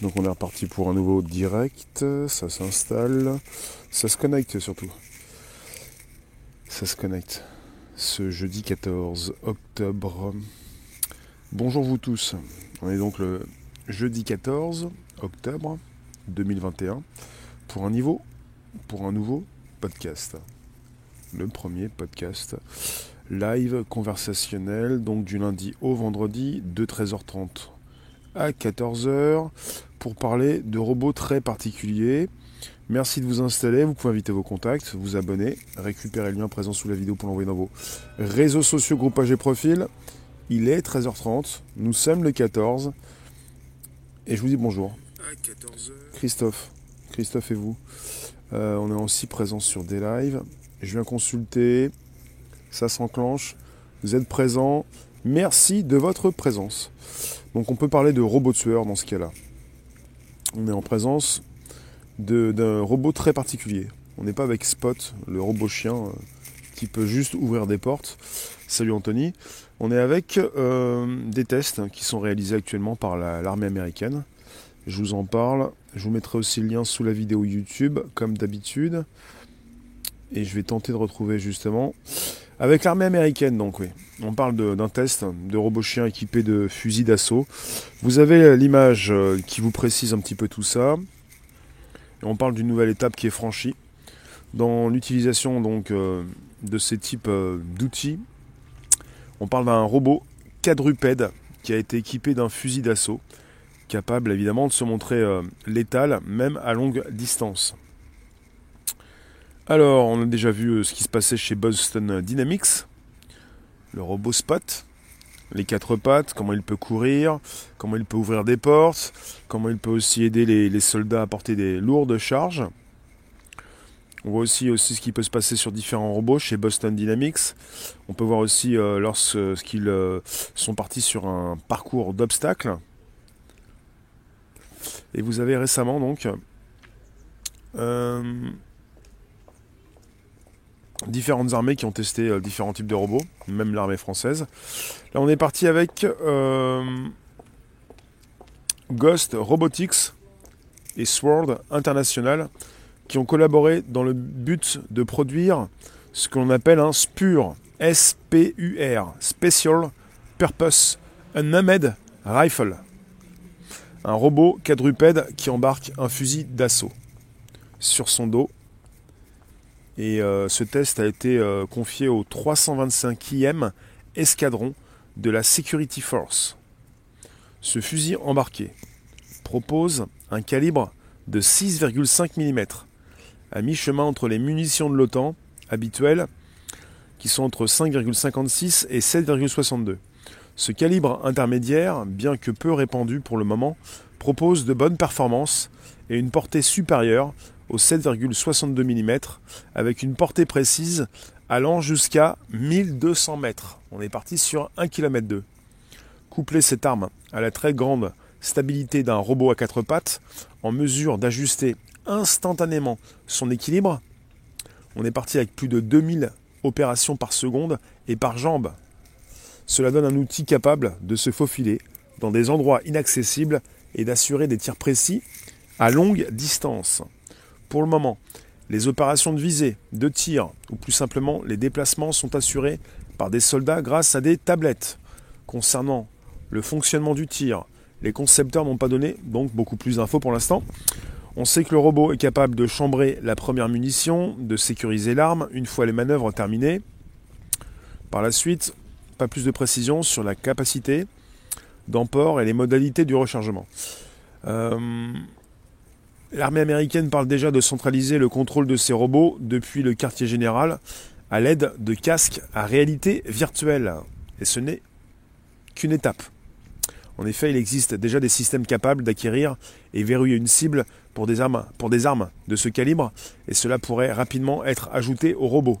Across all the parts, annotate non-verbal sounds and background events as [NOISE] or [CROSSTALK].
Donc on est reparti pour un nouveau direct, ça s'installe, ça se connecte surtout. Ça se connecte. Ce jeudi 14 octobre. Bonjour vous tous. On est donc le jeudi 14 octobre 2021 pour un niveau, pour un nouveau podcast. Le premier podcast live conversationnel, donc du lundi au vendredi de 13h30 à 14h pour parler de robots très particuliers. Merci de vous installer, vous pouvez inviter vos contacts, vous abonner, récupérer le lien présent sous la vidéo pour l'envoyer dans vos réseaux sociaux, groupages et profils. Il est 13h30, nous sommes le 14 et je vous dis bonjour. Christophe, Christophe et vous. Euh, on est aussi présent sur des lives. Je viens consulter, ça s'enclenche, vous êtes présents. Merci de votre présence. Donc on peut parler de robot tueur dans ce cas-là. On est en présence d'un robot très particulier. On n'est pas avec Spot, le robot chien euh, qui peut juste ouvrir des portes. Salut Anthony. On est avec euh, des tests qui sont réalisés actuellement par l'armée américaine. Je vous en parle. Je vous mettrai aussi le lien sous la vidéo YouTube, comme d'habitude. Et je vais tenter de retrouver justement avec l'armée américaine, donc oui. On parle d'un test de robot chien équipé de fusils d'assaut. Vous avez l'image euh, qui vous précise un petit peu tout ça. On parle d'une nouvelle étape qui est franchie dans l'utilisation donc euh, de ces types euh, d'outils. On parle d'un robot quadrupède qui a été équipé d'un fusil d'assaut, capable évidemment de se montrer létal même à longue distance. Alors, on a déjà vu euh, ce qui se passait chez Boston Dynamics, le robot Spot, les quatre pattes, comment il peut courir, comment il peut ouvrir des portes, comment il peut aussi aider les, soldats à porter des lourdes charges. On voit aussi, ce qui peut se passer sur différents robots chez Boston Dynamics. On peut voir aussi euh, lorsqu'ils euh, sont partis sur un parcours d'obstacles. Et vous avez récemment donc différentes armées qui ont testé euh, différents types de robots, même l'armée française. Là, on est parti avec euh, Ghost Robotics et Sword International qui ont collaboré dans le but de produire ce que l'on appelle un SPUR, S-P-U-R, Special Purpose Unmanned Rifle. Un robot quadrupède qui embarque un fusil d'assaut sur son dos et euh, ce test a été euh, confié au 325e escadron de la Security Force. Ce fusil embarqué propose un calibre de 6,5 mm, à mi-chemin entre les munitions de l'OTAN habituelles, qui sont entre 5,56 et 7,62. Ce calibre intermédiaire, bien que peu répandu pour le moment, propose de bonnes performances et une portée supérieure au 7,62 mm avec une portée précise allant jusqu'à 1200 mètres. On est parti sur 1 km 2. Coupler cette arme à la très grande stabilité d'un robot à quatre pattes, en mesure d'ajuster instantanément son équilibre, on est parti avec plus de 2000 opérations par seconde et par jambe. Cela donne un outil capable de se faufiler dans des endroits inaccessibles et d'assurer des tirs précis à longue distance. Pour le moment, les opérations de visée, de tir, ou plus simplement les déplacements sont assurés par des soldats grâce à des tablettes. Concernant le fonctionnement du tir, les concepteurs n'ont pas donné donc beaucoup plus d'infos pour l'instant. On sait que le robot est capable de chambrer la première munition, de sécuriser l'arme une fois les manœuvres terminées. Par la suite, pas plus de précisions sur la capacité d'emport et les modalités du rechargement. Euh, L'armée américaine parle déjà de centraliser le contrôle de ses robots depuis le quartier général à l'aide de casques à réalité virtuelle. Et ce n'est qu'une étape. En effet, il existe déjà des systèmes capables d'acquérir et verrouiller une cible pour des armes, pour des armes de ce calibre, et cela pourrait rapidement être ajouté aux robots.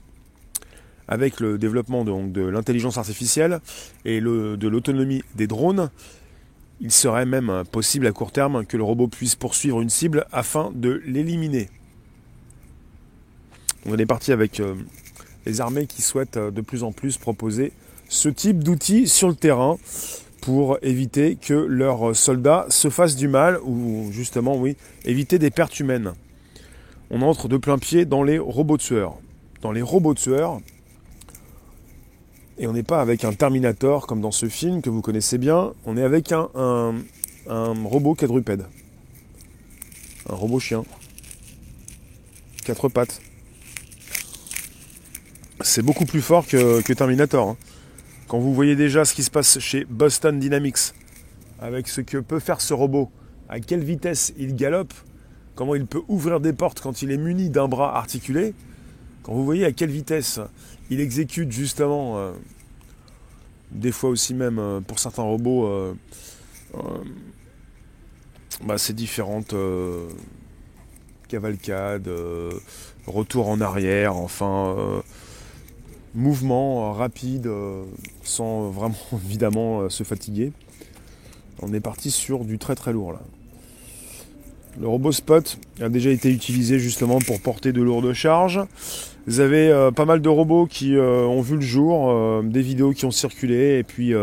Avec le développement de, l'intelligence artificielle et de l'autonomie des drones, il serait même possible à court terme que le robot puisse poursuivre une cible afin de l'éliminer. On est parti avec euh, les armées qui souhaitent euh, de plus en plus proposer ce type d'outils sur le terrain pour éviter que leurs soldats se fassent du mal ou justement, oui, éviter des pertes humaines. On entre de plein pied dans les robots tueurs. Dans les robots tueurs, et on n'est pas avec un Terminator comme dans ce film que vous connaissez bien, on est avec un, robot quadrupède. Un robot chien. Quatre pattes. C'est beaucoup plus fort que, Terminator. Hein. Quand vous voyez déjà ce qui se passe chez Boston Dynamics, avec ce que peut faire ce robot, à quelle vitesse il galope, comment il peut ouvrir des portes quand il est muni d'un bras articulé, quand vous voyez à quelle vitesse il exécute justement, euh, des fois aussi même euh, pour certains robots, euh, bah, ces différentes cavalcades, retour en arrière, enfin mouvement rapide sans vraiment [LAUGHS] évidemment se fatiguer. On est parti sur du très très lourd là. Le robot Spot a déjà été utilisé justement pour porter de lourdes charges. Vous avez euh, pas mal de robots qui euh, ont vu le jour, euh, des vidéos qui ont circulé, et puis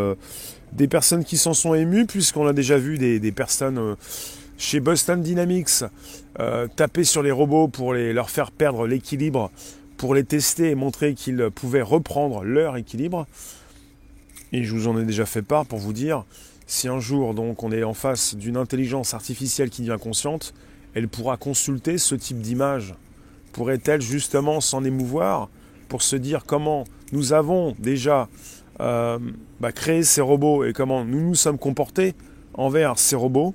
des personnes qui s'en sont émues, puisqu'on a déjà vu des, personnes chez Boston Dynamics taper sur les robots pour les, leur faire perdre l'équilibre, pour les tester et montrer qu'ils pouvaient reprendre leur équilibre. Et je vous en ai déjà fait part pour vous dire, si un jour donc on est en face d'une intelligence artificielle qui devient consciente, elle pourra consulter ce type d'image. Pourrait-elle justement s'en émouvoir pour se dire comment nous avons déjà euh, bah, créé ces robots et comment nous nous sommes comportés envers ces robots?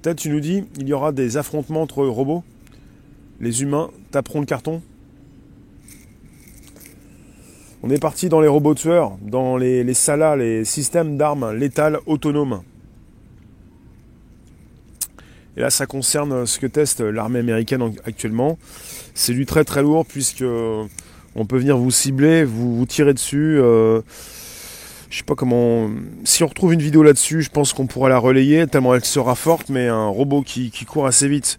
Peut-être tu nous dis, il y aura des affrontements entre robots? Les humains taperont le carton? On est parti dans les robots tueurs, dans les, salas, les systèmes d'armes létales autonomes. Et là, ça concerne ce que teste l'armée américaine actuellement. C'est du très très lourd puisque euh, on peut venir vous cibler, vous, tirer dessus. Euh, je sais pas comment. Si on retrouve une vidéo là-dessus, je pense qu'on pourra la relayer tellement elle sera forte. Mais un robot qui, court assez vite,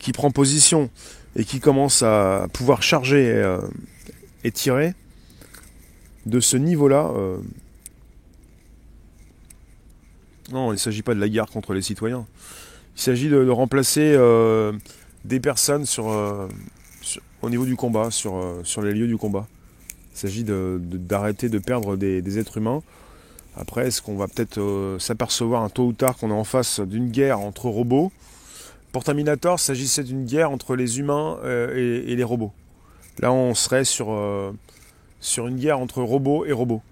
qui prend position et qui commence à pouvoir charger et, euh, tirer de ce niveau-là. non, il ne s'agit pas de la guerre contre les citoyens. Il s'agit de, remplacer euh, des personnes euh, au niveau du combat, sur, euh, sur les lieux du combat. Il s'agit d'arrêter de, perdre des, êtres humains. Après, est-ce qu'on va peut-être s'apercevoir un tôt ou tard qu'on est en face d'une guerre entre robots? Pour Terminator, s'agissait d'une guerre entre les humains et, les robots. Là, on serait sur, sur une guerre entre robots et robots.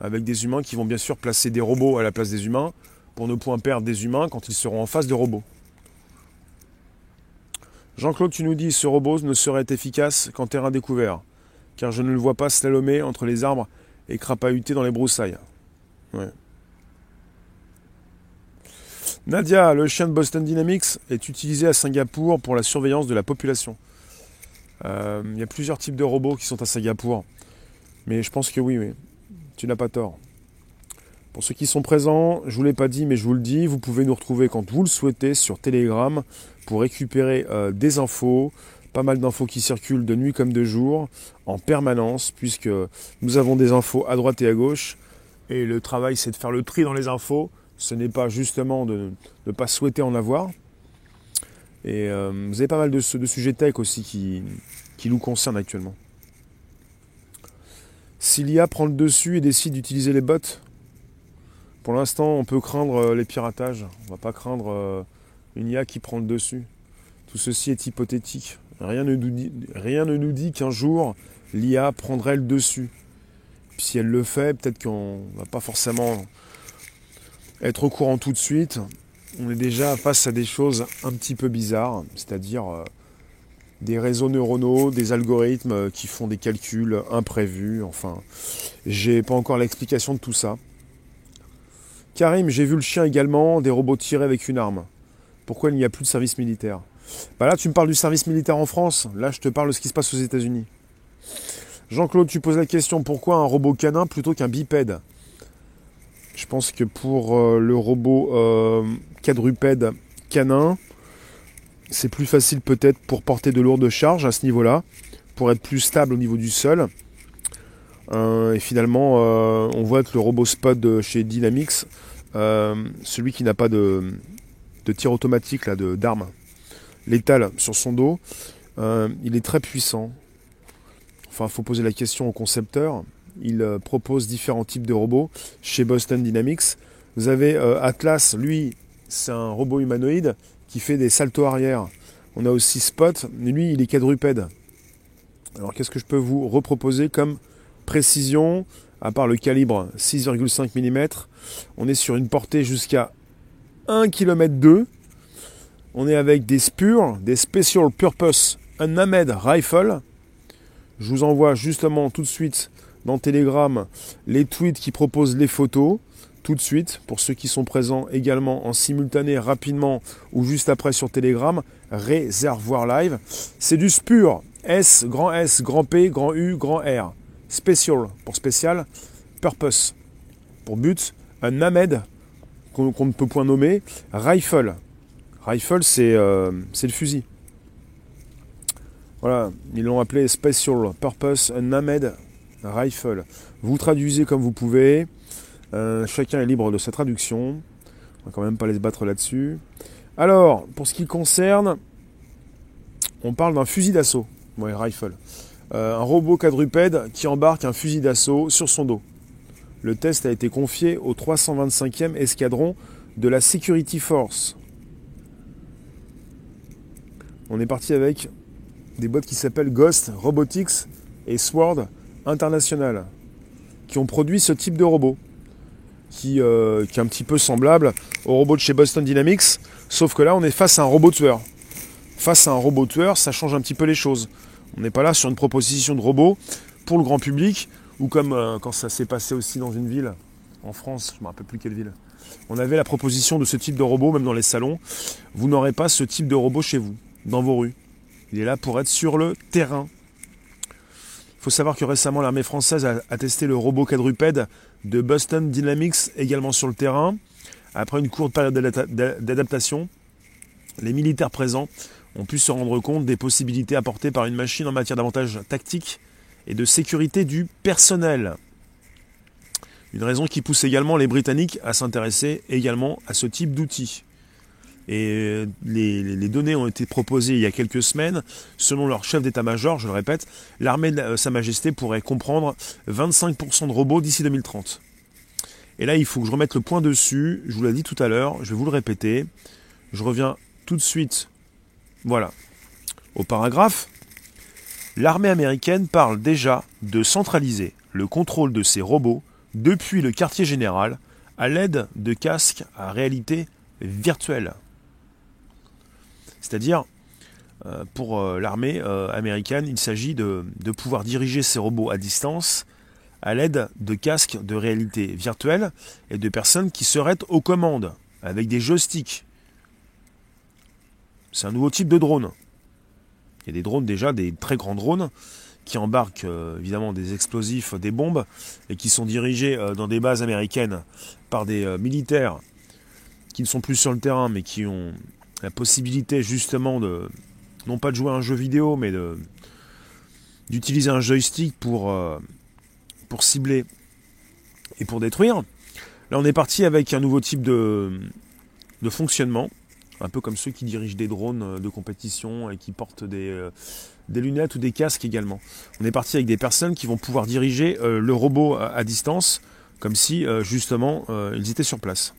Avec des humains qui vont bien sûr placer des robots à la place des humains pour ne point perdre des humains quand ils seront en face de robots. Jean-Claude, tu nous dis ce robot ne serait efficace qu'en terrain découvert, car je ne le vois pas slalomer entre les arbres et crapahuter dans les broussailles. Nadia, le chien de Boston Dynamics, est utilisé à Singapour pour la surveillance de la population. Euh, il y a plusieurs types de robots qui sont à Singapour. Mais je pense que oui, oui. Tu n'as pas tort. Pour ceux qui sont présents, je ne vous l'ai pas dit, mais je vous le dis, vous pouvez nous retrouver quand vous le souhaitez sur Telegram pour récupérer euh, des infos, pas mal d'infos qui circulent de nuit comme de jour, en permanence, puisque nous avons des infos à droite et à gauche. Et le travail, c'est de faire le tri dans les infos. Ce n'est pas justement de ne pas souhaiter en avoir. Et euh, vous avez pas mal de, sujets tech aussi qui nous concernent actuellement. S'il y a prend le dessus et décide d'utiliser les bots, pour l'instant, on peut craindre euh, les piratages. On va pas craindre euh, une IA qui prend le dessus. Tout ceci est hypothétique. Rien ne nous dit, ne qu'un jour l'IA prendrait le dessus. Si elle le fait, peut-être qu'on va pas forcément être au courant tout de suite. On est déjà face à des choses un petit peu bizarres, c'est-à-dire euh, des réseaux neuronaux, des algorithmes qui font des calculs imprévus. Enfin, j'ai pas encore l'explication de tout ça. Karim, j'ai vu le chien également, des robots tirés avec une arme. Pourquoi il n'y a plus de service militaire? Bah Là, tu me parles du service militaire en France. Là, je te parle de ce qui se passe aux États-Unis. Jean-Claude, tu poses la question pourquoi un robot canin plutôt qu'un bipède? Je pense que pour euh, le robot euh, quadrupède canin, c'est plus facile peut-être pour porter de lourdes charges à ce niveau-là, pour être plus stable au niveau du sol. et finalement, on voit que le robot spot de chez Dynamics, celui qui n'a pas de, de tir automatique là, d'arme létale sur son dos, il est très puissant. Enfin, il faut poser la question au concepteur. Il propose différents types de robots chez Boston Dynamics. Vous avez Atlas, lui, c'est un robot humanoïde qui fait des saltos arrière. On a aussi Spot, lui il est quadrupède. Alors qu'est-ce que je peux vous reproposer comme précision à part le calibre 6,5 mm On est sur une portée jusqu'à 1 km 2. On est avec des SPUR, des Special Purpose Unmanned Rifle. Je vous envoie justement tout de suite dans Telegram les tweets qui proposent les photos tout de suite. Pour ceux qui sont présents également en simultané, rapidement ou juste après sur Telegram, réservoir live. C'est du SPUR. S, grand S, grand P, grand U, grand R. Special pour spécial. Purpose pour but. Un NAMED qu'on ne peut point nommer. Rifle. Rifle, c'est euh, le fusil. Voilà, ils l'ont appelé Special Purpose NAMED Rifle. Vous traduisez comme vous pouvez. Euh, chacun est libre de sa traduction. On va quand même pas les battre là-dessus. Alors, pour ce qui concerne, on parle d'un fusil d'assaut, ouais, rifle. Euh, un robot quadrupède qui embarque un fusil d'assaut sur son dos. Le test a été confié au 325e escadron de la Security Force. On est parti avec des boîtes qui s'appellent Ghost Robotics et Sword International, qui ont produit ce type de robot. Euh, qui, est un petit peu semblable au robot de chez Boston Dynamics, sauf que là on est face à un robot tueur. Face à un robot tueur, ça change un petit peu les choses. On n'est pas là sur une proposition de robot pour le grand public, ou comme euh, quand ça s'est passé aussi dans une ville, en France, je ne me rappelle plus quelle ville. On avait la proposition de ce type de robot, même dans les salons. Vous n'aurez pas ce type de robot chez vous, dans vos rues. Il est là pour être sur le terrain. Il faut savoir que récemment l'armée française a testé le robot quadrupède de Boston Dynamics également sur le terrain. Après une courte période d'adaptation, les militaires présents ont pu se rendre compte des possibilités apportées par une machine en matière d'avantages tactiques et de sécurité du personnel. Une raison qui pousse également les Britanniques à s'intéresser également à ce type d'outils. Et les, données ont été proposées il y a quelques semaines. Selon leur chef d'état-major, je le répète, l'armée de Sa Majesté pourrait comprendre 25% de robots d'ici 2030. Et là, il faut que je remette le point dessus. Je vous l'ai dit tout à l'heure, je vais vous le répéter. Je reviens tout de suite. Voilà. Au paragraphe, l'armée américaine parle déjà de centraliser le contrôle de ses robots depuis le quartier général à l'aide de casques à réalité virtuelle. C'est-à-dire, euh, pour euh, l'armée euh, américaine, il s'agit de, pouvoir diriger ces robots à distance à l'aide de casques de réalité virtuelle et de personnes qui seraient aux commandes avec des joysticks. C'est un nouveau type de drone. Il y a des drones déjà, des très grands drones, qui embarquent évidemment des explosifs, des bombes, et qui sont dirigés dans des bases américaines par des militaires qui ne sont plus sur le terrain, mais qui ont la possibilité justement de, non pas de jouer à un jeu vidéo, mais d'utiliser un joystick pour, euh, pour cibler et pour détruire. Là, on est parti avec un nouveau type de, fonctionnement, un peu comme ceux qui dirigent des drones de compétition et qui portent des, euh, des lunettes ou des casques également. On est parti avec des personnes qui vont pouvoir diriger euh, le robot à, distance, comme si justement ils étaient sur place.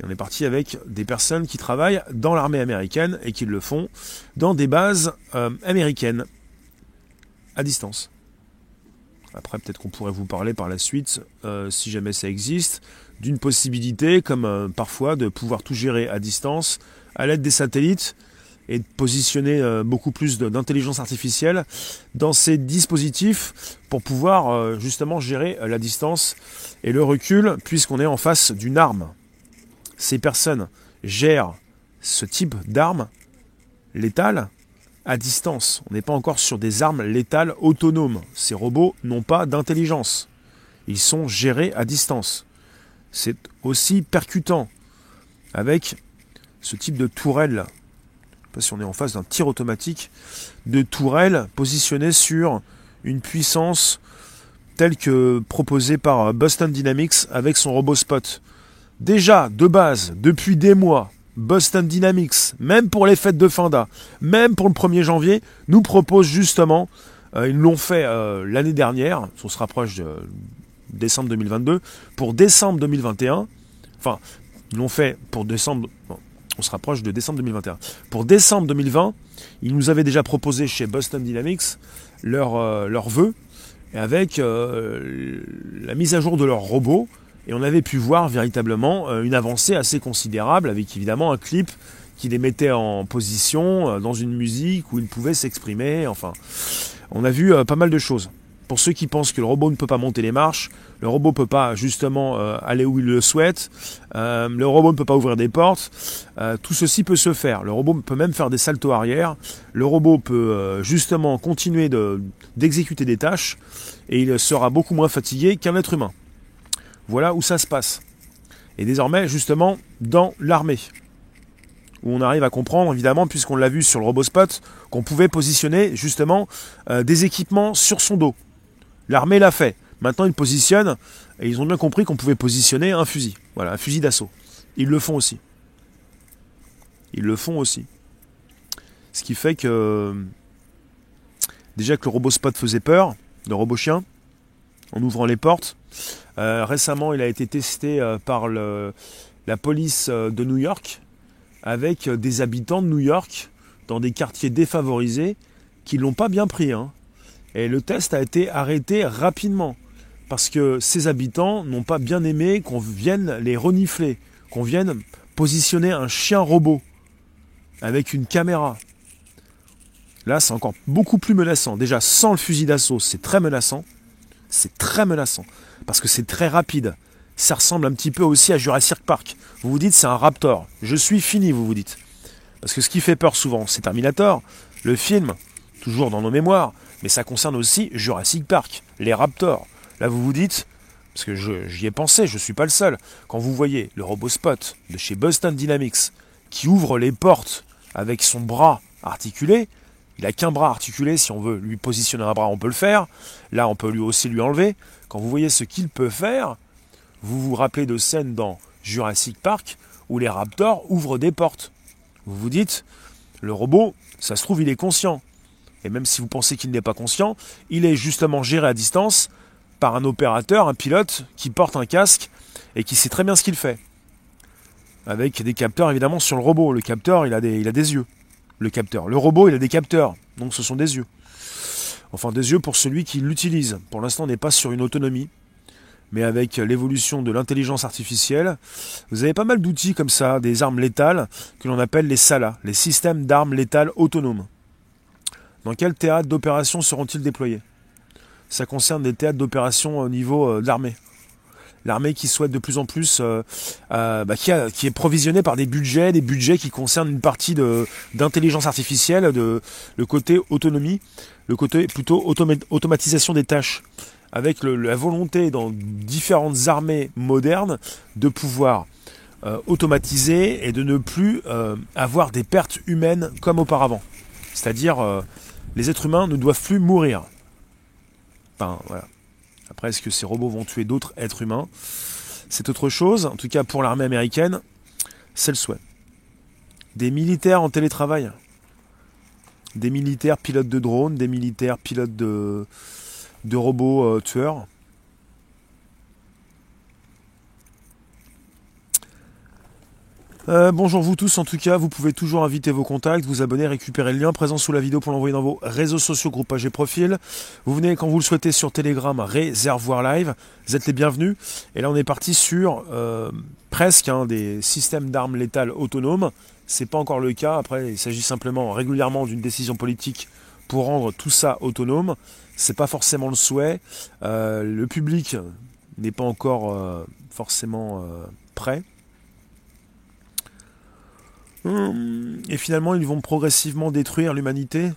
Et on est parti avec des personnes qui travaillent dans l'armée américaine et qui le font dans des bases euh, américaines à distance. Après, peut-être qu'on pourrait vous parler par la suite, euh, si jamais ça existe, d'une possibilité, comme euh, parfois, de pouvoir tout gérer à distance à l'aide des satellites et de positionner beaucoup plus d'intelligence artificielle dans ces dispositifs pour pouvoir justement gérer la distance et le recul, puisqu'on est en face d'une arme ces personnes gèrent ce type d'armes létales à distance. On n'est pas encore sur des armes létales autonomes. Ces robots n'ont pas d'intelligence. Ils sont gérés à distance. C'est aussi percutant avec ce type de tourelle. Je ne sais pas si on est en face d'un tir automatique de tourelle positionnée sur une puissance tel que proposé par Boston Dynamics avec son robot Spot. Déjà, de base, depuis des mois, Boston Dynamics, même pour les fêtes de fin même pour le 1er janvier, nous propose justement, euh, ils l'ont fait euh, l'année dernière, on se rapproche de décembre 2022, pour décembre 2021, enfin, ils l'ont fait pour décembre, on se rapproche de décembre 2021. Pour décembre 2020, ils nous avaient déjà proposé chez Boston Dynamics leur, euh, leur vœu, avec la mise à jour de leur robot, et on avait pu voir véritablement euh, une avancée assez considérable avec évidemment un clip qui les mettait en position euh, dans une musique où ils pouvaient s'exprimer. Enfin, on a vu euh, pas mal de choses. Pour ceux qui pensent que le robot ne peut pas monter les marches, le robot ne peut pas justement aller où il le souhaite, le robot ne peut pas ouvrir des portes, tout ceci peut se faire. Le robot peut même faire des saltos arrière, le robot peut justement continuer d'exécuter des tâches et il sera beaucoup moins fatigué qu'un être humain. Voilà où ça se passe. Et désormais, justement, dans l'armée. Où on arrive à comprendre, évidemment, puisqu'on l'a vu sur le RoboSpot, qu'on pouvait positionner justement euh, des équipements sur son dos. L'armée l'a fait. Maintenant, ils positionnent, et ils ont bien compris qu'on pouvait positionner un fusil. Voilà, un fusil d'assaut. Ils le font aussi. Ils le font aussi. Ce qui fait que déjà que le RoboSpot faisait peur, le robot chien, en ouvrant les portes, euh, récemment, il a été testé euh, par la police euh, de New York avec des habitants de New York dans des quartiers défavorisés qui l'ont pas bien pris. Hein. Et le test a été arrêté rapidement parce que ces habitants n'ont pas bien aimé qu'on vienne les renifler, qu'on vienne positionner un chien robot avec une caméra. Là, c'est encore beaucoup plus menaçant. Déjà, sans le fusil d'assaut, c'est très menaçant. C'est très menaçant parce que c'est très rapide. Ça ressemble un petit peu aussi à Jurassic Park. Vous vous dites c'est un Raptor. Je suis fini, vous vous dites. Parce que ce qui fait peur souvent, c'est Terminator, le film, toujours dans nos mémoires, mais ça concerne aussi Jurassic Park, les Raptors. Là, vous vous dites, parce que j'y ai pensé, je ne suis pas le seul, quand vous voyez le robot Spot de chez Boston Dynamics qui ouvre les portes avec son bras articulé, il a qu'un bras articulé, si on veut lui positionner un bras, on peut le faire. Là, on peut lui aussi lui enlever. Quand vous voyez ce qu'il peut faire, vous vous rappelez de scènes dans Jurassic Park où les raptors ouvrent des portes. Vous vous dites, le robot, ça se trouve, il est conscient. Et même si vous pensez qu'il n'est pas conscient, il est justement géré à distance par un opérateur, un pilote qui porte un casque et qui sait très bien ce qu'il fait. Avec des capteurs évidemment sur le robot. Le capteur, il a des, il a des yeux le capteur. Le robot, il a des capteurs, donc ce sont des yeux. Enfin, des yeux pour celui qui l'utilise. Pour l'instant, on n'est pas sur une autonomie, mais avec l'évolution de l'intelligence artificielle, vous avez pas mal d'outils comme ça, des armes létales, que l'on appelle les SALA, les systèmes d'armes létales autonomes. Dans quel théâtre d'opération seront-ils déployés? Ça concerne des théâtres d'opération au niveau euh, de l'armée l'armée qui souhaite de plus en plus, euh, euh, bah, qui, est provisionnée par des budgets, des budgets qui concernent une partie d'intelligence artificielle, le côté autonomie, le côté plutôt automatisation des tâches, avec la volonté dans différentes armées modernes de pouvoir euh, automatiser et de ne plus avoir des pertes humaines comme auparavant. C'est-à-dire les êtres humains ne doivent plus mourir. Enfin, voilà. Après, est-ce que ces robots vont tuer d'autres êtres humains? C'est autre chose. En tout cas, pour l'armée américaine, c'est le souhait. Des militaires en télétravail. Des militaires pilotes de drones, des militaires pilotes de, de robots euh, tueurs. Euh, bonjour vous tous, en tout cas, vous pouvez toujours inviter vos contacts, vous abonner, récupérer le lien présent sous la vidéo pour l'envoyer dans vos réseaux sociaux, groupages et profils. Vous venez quand vous le souhaitez sur Telegram, Réservoir Live, vous êtes les bienvenus. Et là on est parti sur euh, presque hein, des systèmes d'armes létales autonomes. C'est pas encore le cas, après il s'agit simplement régulièrement d'une décision politique pour rendre tout ça autonome. C'est pas forcément le souhait. Euh, le public n'est pas encore forcément prêt. Et finalement, ils vont progressivement détruire l'humanité,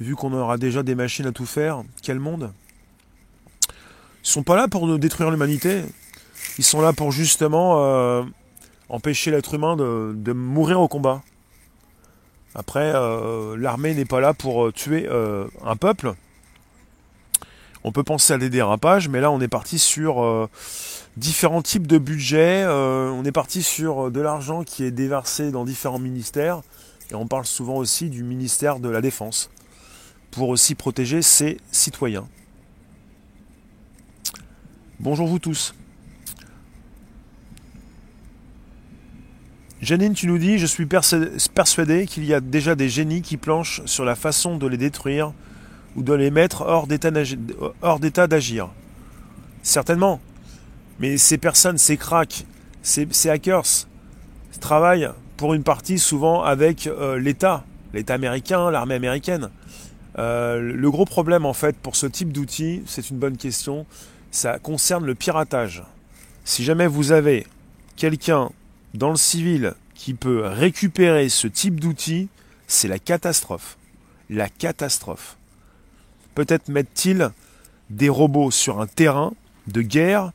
vu qu'on aura déjà des machines à tout faire. Quel monde? Ils sont pas là pour détruire l'humanité. Ils sont là pour justement euh, empêcher l'être humain de, mourir au combat. Après, euh, l'armée n'est pas là pour euh, tuer un peuple. on peut penser à des dérapages, mais là on est parti sur différents types de budgets, euh, on est parti sur de l'argent qui est déversé dans différents ministères, et on parle souvent aussi du ministère de la Défense, pour aussi protéger ses citoyens. Bonjour vous tous. Janine, tu nous dis, je suis persuadé qu'il y a déjà des génies qui planchent sur la façon de les détruire ou de les mettre hors d'état d'agir. Certainement. Mais ces personnes, ces cracks, ces, hackers, travaillent pour une partie souvent avec euh, l'État, l'État américain, l'armée américaine. Euh, le gros problème en fait pour ce type d'outils, c'est une bonne question, ça concerne le piratage. Si jamais vous avez quelqu'un dans le civil qui peut récupérer ce type d'outils, c'est la catastrophe. La catastrophe. Peut-être mettent-ils des robots sur un terrain de guerre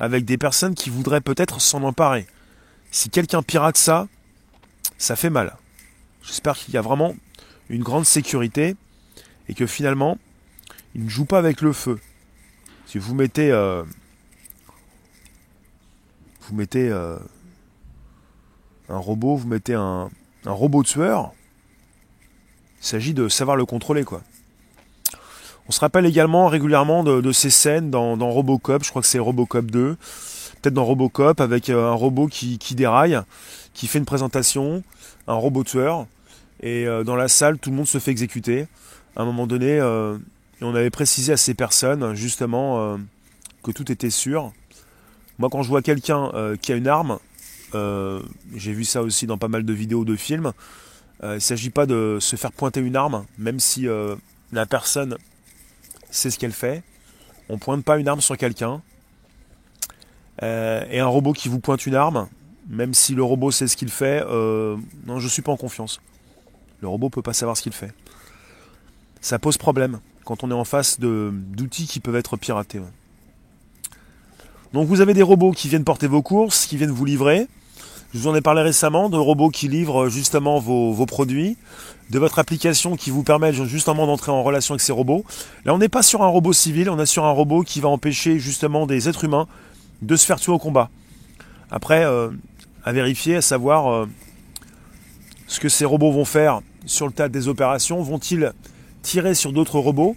avec des personnes qui voudraient peut-être s'en emparer. Si quelqu'un pirate ça, ça fait mal. J'espère qu'il y a vraiment une grande sécurité et que finalement, il ne joue pas avec le feu. Si vous mettez, euh, vous mettez euh, un robot, vous mettez un, robot tueur, il s'agit de savoir le contrôler, quoi. On se rappelle également régulièrement de, ces scènes dans, Robocop, je crois que c'est Robocop 2, peut-être dans Robocop, avec euh, un robot qui, déraille, qui fait une présentation, un robot tueur, et euh, dans la salle, tout le monde se fait exécuter. À un moment donné, euh, on avait précisé à ces personnes, justement, que tout était sûr. Moi, quand je vois quelqu'un qui a une arme, j'ai vu ça aussi dans pas mal de vidéos de films. Il ne s'agit pas de se faire pointer une arme, même si la personne sait ce qu'elle fait. On pointe pas une arme sur quelqu'un. et un robot qui vous pointe une arme, même si le robot sait ce qu'il fait, non, je ne suis pas en confiance. Le robot peut pas savoir ce qu'il fait. Ça pose problème quand on est en face d'outils qui peuvent être piratés. Donc vous avez des robots qui viennent porter vos courses, qui viennent vous livrer. Je vous en ai parlé récemment de robots qui livrent justement vos, produits, de votre application qui vous permet justement d'entrer en relation avec ces robots. Là, on n'est pas sur un robot civil, on est sur un robot qui va empêcher justement des êtres humains de se faire tuer au combat. Après, euh, à vérifier, à savoir euh, ce que ces robots vont faire sur le tas des opérations. Vont-ils tirer sur d'autres robots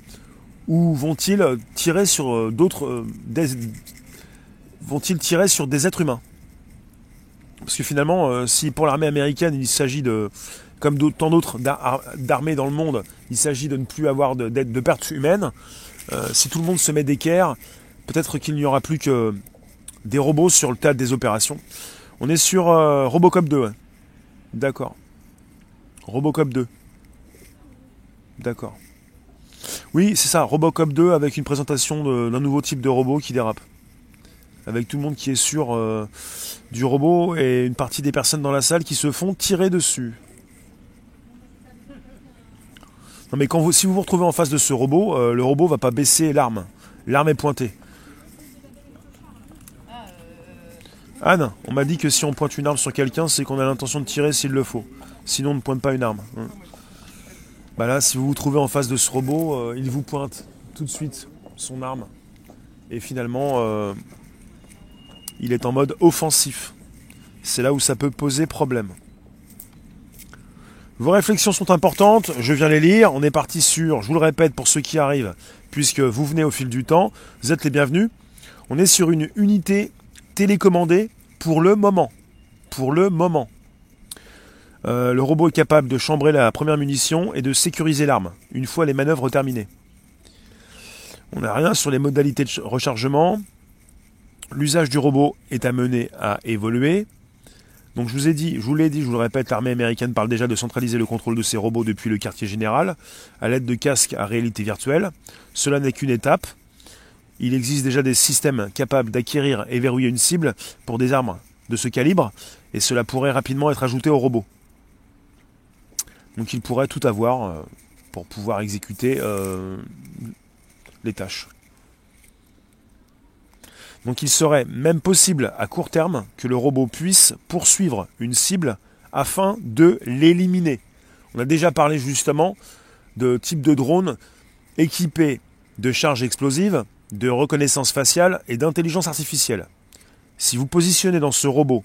ou vont-ils tirer sur euh, d'autres vont-ils tirer sur des êtres humains? Parce que finalement, euh, si pour l'armée américaine, il s'agit de, comme tant d'autres d'armées dans le monde, il s'agit de ne plus avoir de, de, pertes humaines, euh, si tout le monde se met d'équerre, peut-être qu'il n'y aura plus que des robots sur le théâtre des opérations. On est sur euh, Robocop 2. D'accord. Robocop 2. D'accord. Oui, c'est ça, Robocop 2 avec une présentation d'un nouveau type de robot qui dérape avec tout le monde qui est sur euh, du robot et une partie des personnes dans la salle qui se font tirer dessus. Non mais quand vous, si vous vous retrouvez en face de ce robot, euh, le robot va pas baisser l'arme. L'arme est pointée. Anne, on m'a dit que si on pointe une arme sur quelqu'un, c'est qu'on a l'intention de tirer s'il le faut. Sinon, on ne pointe pas une arme. Hein. Bah là, si vous vous trouvez en face de ce robot, euh, il vous pointe tout de suite son arme. Et finalement, il est en mode offensif. C'est là où ça peut poser problème. Vos réflexions sont importantes, je viens les lire. On est parti sur, je vous le répète pour ceux qui arrivent, puisque vous venez au fil du temps, vous êtes les bienvenus. On est sur une unité télécommandée pour le moment. Pour le moment. Euh, le robot est capable de chambrer la première munition et de sécuriser l'arme, une fois les manœuvres terminées. On n'a rien sur les modalités de rechargement l'usage du robot est amené à évoluer. Donc je vous ai dit, je vous l'ai dit, je vous le répète, l'armée américaine parle déjà de centraliser le contrôle de ses robots depuis le quartier général, à l'aide de casques à réalité virtuelle. Cela n'est qu'une étape. Il existe déjà des systèmes capables d'acquérir et verrouiller une cible pour des armes de ce calibre, et cela pourrait rapidement être ajouté au robot. Donc il pourrait tout avoir euh, pour pouvoir exécuter euh, les tâches. Donc il serait même possible à court terme que le robot puisse poursuivre une cible afin de l'éliminer. On a déjà parlé justement de types de drones équipés de charge explosive, de reconnaissance faciale et d'intelligence artificielle. Si vous positionnez dans ce robot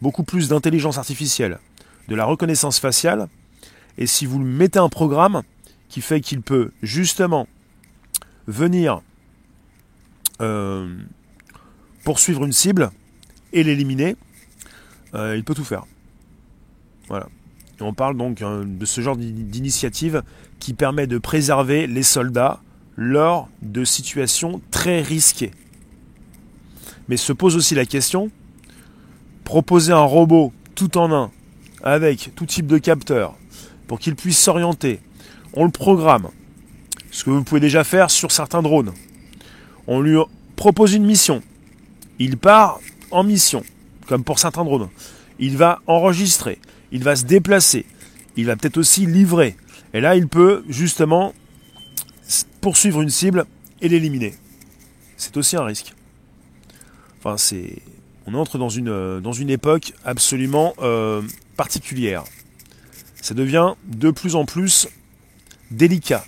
beaucoup plus d'intelligence artificielle, de la reconnaissance faciale, et si vous mettez un programme qui fait qu'il peut justement venir euh, poursuivre une cible et l'éliminer, euh, il peut tout faire. Voilà. Et on parle donc euh, de ce genre d'initiative qui permet de préserver les soldats lors de situations très risquées. Mais se pose aussi la question, proposer un robot tout en un, avec tout type de capteur, pour qu'il puisse s'orienter, on le programme, ce que vous pouvez déjà faire sur certains drones. On lui propose une mission, il part en mission, comme pour drones. Il va enregistrer, il va se déplacer, il va peut-être aussi livrer. Et là, il peut justement poursuivre une cible et l'éliminer. C'est aussi un risque. Enfin, c'est, on entre dans une, dans une époque absolument euh, particulière. Ça devient de plus en plus délicat.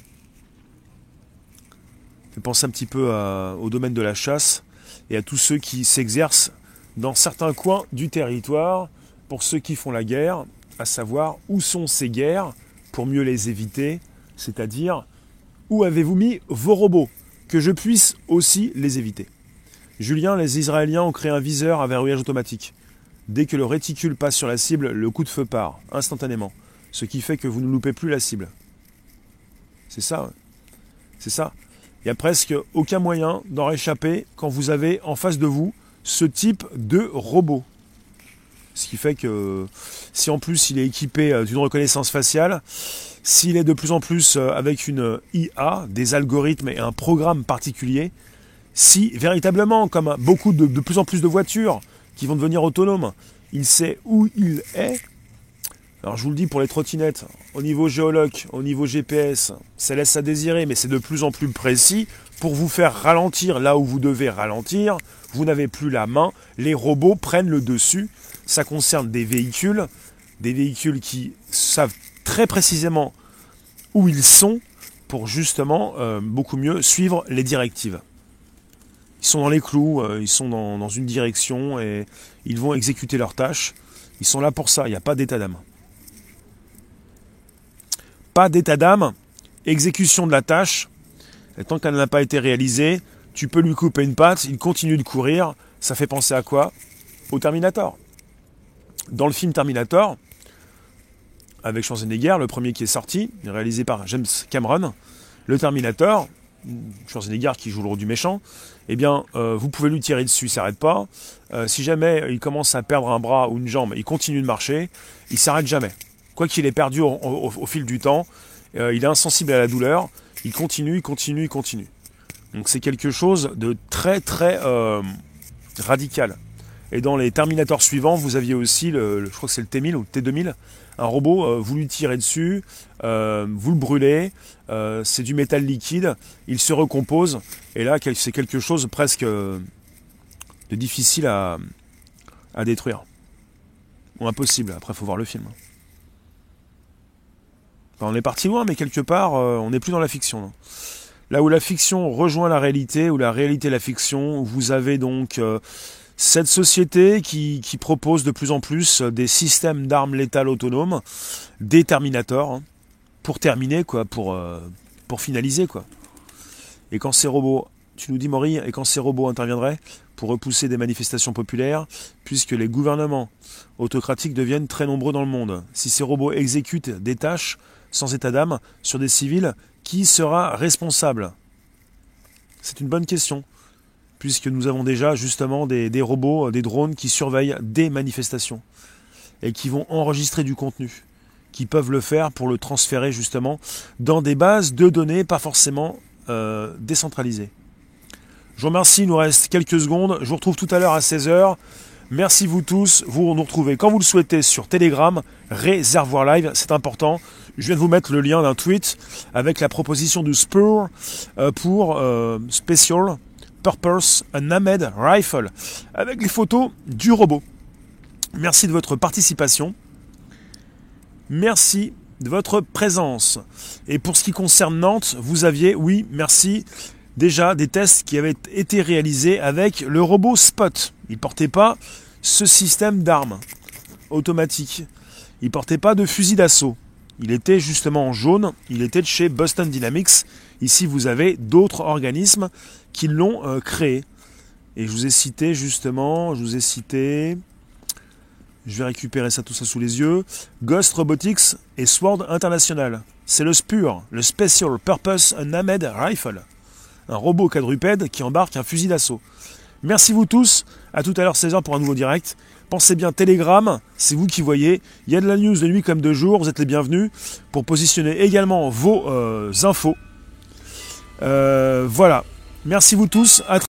Je pense un petit peu au domaine de la chasse et à tous ceux qui s'exercent dans certains coins du territoire pour ceux qui font la guerre, à savoir où sont ces guerres pour mieux les éviter, c'est-à-dire où avez-vous mis vos robots que je puisse aussi les éviter. Julien, les Israéliens ont créé un viseur à verrouillage automatique. Dès que le réticule passe sur la cible, le coup de feu part, instantanément. Ce qui fait que vous ne loupez plus la cible. C'est ça. C'est ça. Il n'y a presque aucun moyen d'en réchapper quand vous avez en face de vous ce type de robot. Ce qui fait que si en plus il est équipé euh, d'une reconnaissance faciale, s'il est de plus en plus euh, avec une IA, des algorithmes et un programme particulier, si véritablement, comme beaucoup de, de plus en plus de voitures qui vont devenir autonomes, il sait où il est, alors je vous le dis pour les trottinettes, au niveau géologue, au niveau GPS, ça laisse à désirer, mais c'est de plus en plus précis pour vous faire ralentir là où vous devez ralentir. Vous n'avez plus la main, les robots prennent le dessus ça concerne des véhicules, des véhicules qui savent très précisément où ils sont pour justement euh, beaucoup mieux suivre les directives. Ils sont dans les clous, euh, ils sont dans, dans, une direction et ils vont exécuter leurs tâches. Ils sont là pour ça, il n'y a pas d'état d'âme. Pas d'état d'âme, exécution de la tâche. Et tant qu'elle n'a pas été réalisée, tu peux lui couper une patte, il continue de courir. Ça fait penser à quoi? Au Terminator dans le film Terminator, avec Schwarzenegger, le premier qui est sorti, réalisé par James Cameron, le Terminator, Schwarzenegger qui joue le rôle du méchant, eh bien, euh, vous pouvez lui tirer dessus, il s'arrête pas. Euh, si jamais il commence à perdre un bras ou une jambe, il continue de marcher, il s'arrête jamais. Quoi qu'il ait perdu au, fil du temps, euh, il est insensible à la douleur, il continue, il continue, il continue. Donc c'est quelque chose de très très radical. Et dans les Terminators suivants, vous aviez aussi, je crois que c'est le T1000 ou le T2000, un robot, euh, vous lui tirez dessus, euh, vous le brûlez, euh, c'est du métal liquide, il se recompose, et là c'est quelque chose presque de difficile à, à détruire. Ou impossible, après il faut voir le film. On est parti loin, mais quelque part, on n'est plus dans la fiction. Là où la fiction rejoint la réalité, où la réalité la fiction, vous avez donc cette société qui, propose de plus en plus des systèmes d'armes létales autonomes, des Terminators, hein, pour terminer, quoi, pour, euh, pour finaliser, quoi. Et quand ces robots, tu nous dis Maury, et quand ces robots interviendraient pour repousser des manifestations populaires, puisque les gouvernements autocratiques deviennent très nombreux dans le monde, si ces robots exécutent des tâches sans état d'âme sur des civils, qui sera responsable? C'est une bonne question puisque nous avons déjà justement des, robots, des drones qui surveillent des manifestations et qui vont enregistrer du contenu, qui peuvent le faire pour le transférer justement dans des bases de données pas forcément euh, décentralisées. Je vous remercie, il nous reste quelques secondes. Je vous retrouve tout à l'heure à 16h. Merci vous tous. Vous nous retrouvez quand vous le souhaitez sur Telegram, Réservoir Live, c'est important. Je viens de vous mettre le lien d'un tweet avec la proposition de Spur euh, pour euh, Special Purpose un Ahmed Rifle avec les photos du robot. Merci de votre participation. Merci de votre présence. Et pour ce qui concerne Nantes, vous aviez, oui, merci, déjà des tests qui avaient été réalisés avec le robot Spot. Il portait pas ce système d'armes automatique. Il portait pas de fusil d'assaut. Il était justement en jaune, il était de chez Boston Dynamics. Ici, vous avez d'autres organismes qui l'ont euh, créé. Et je vous ai cité justement, je vous ai cité, je vais récupérer ça tout ça sous les yeux, Ghost Robotics et Sword International. C'est le SPUR, le Special Purpose Unmanned Rifle. Un robot quadrupède qui embarque un fusil d'assaut. Merci vous tous, à tout à l'heure 16h pour un nouveau direct. Pensez bien Telegram, c'est vous qui voyez. Il y a de la news de nuit comme de jour, vous êtes les bienvenus pour positionner également vos euh, infos. Euh, voilà. Merci vous tous. À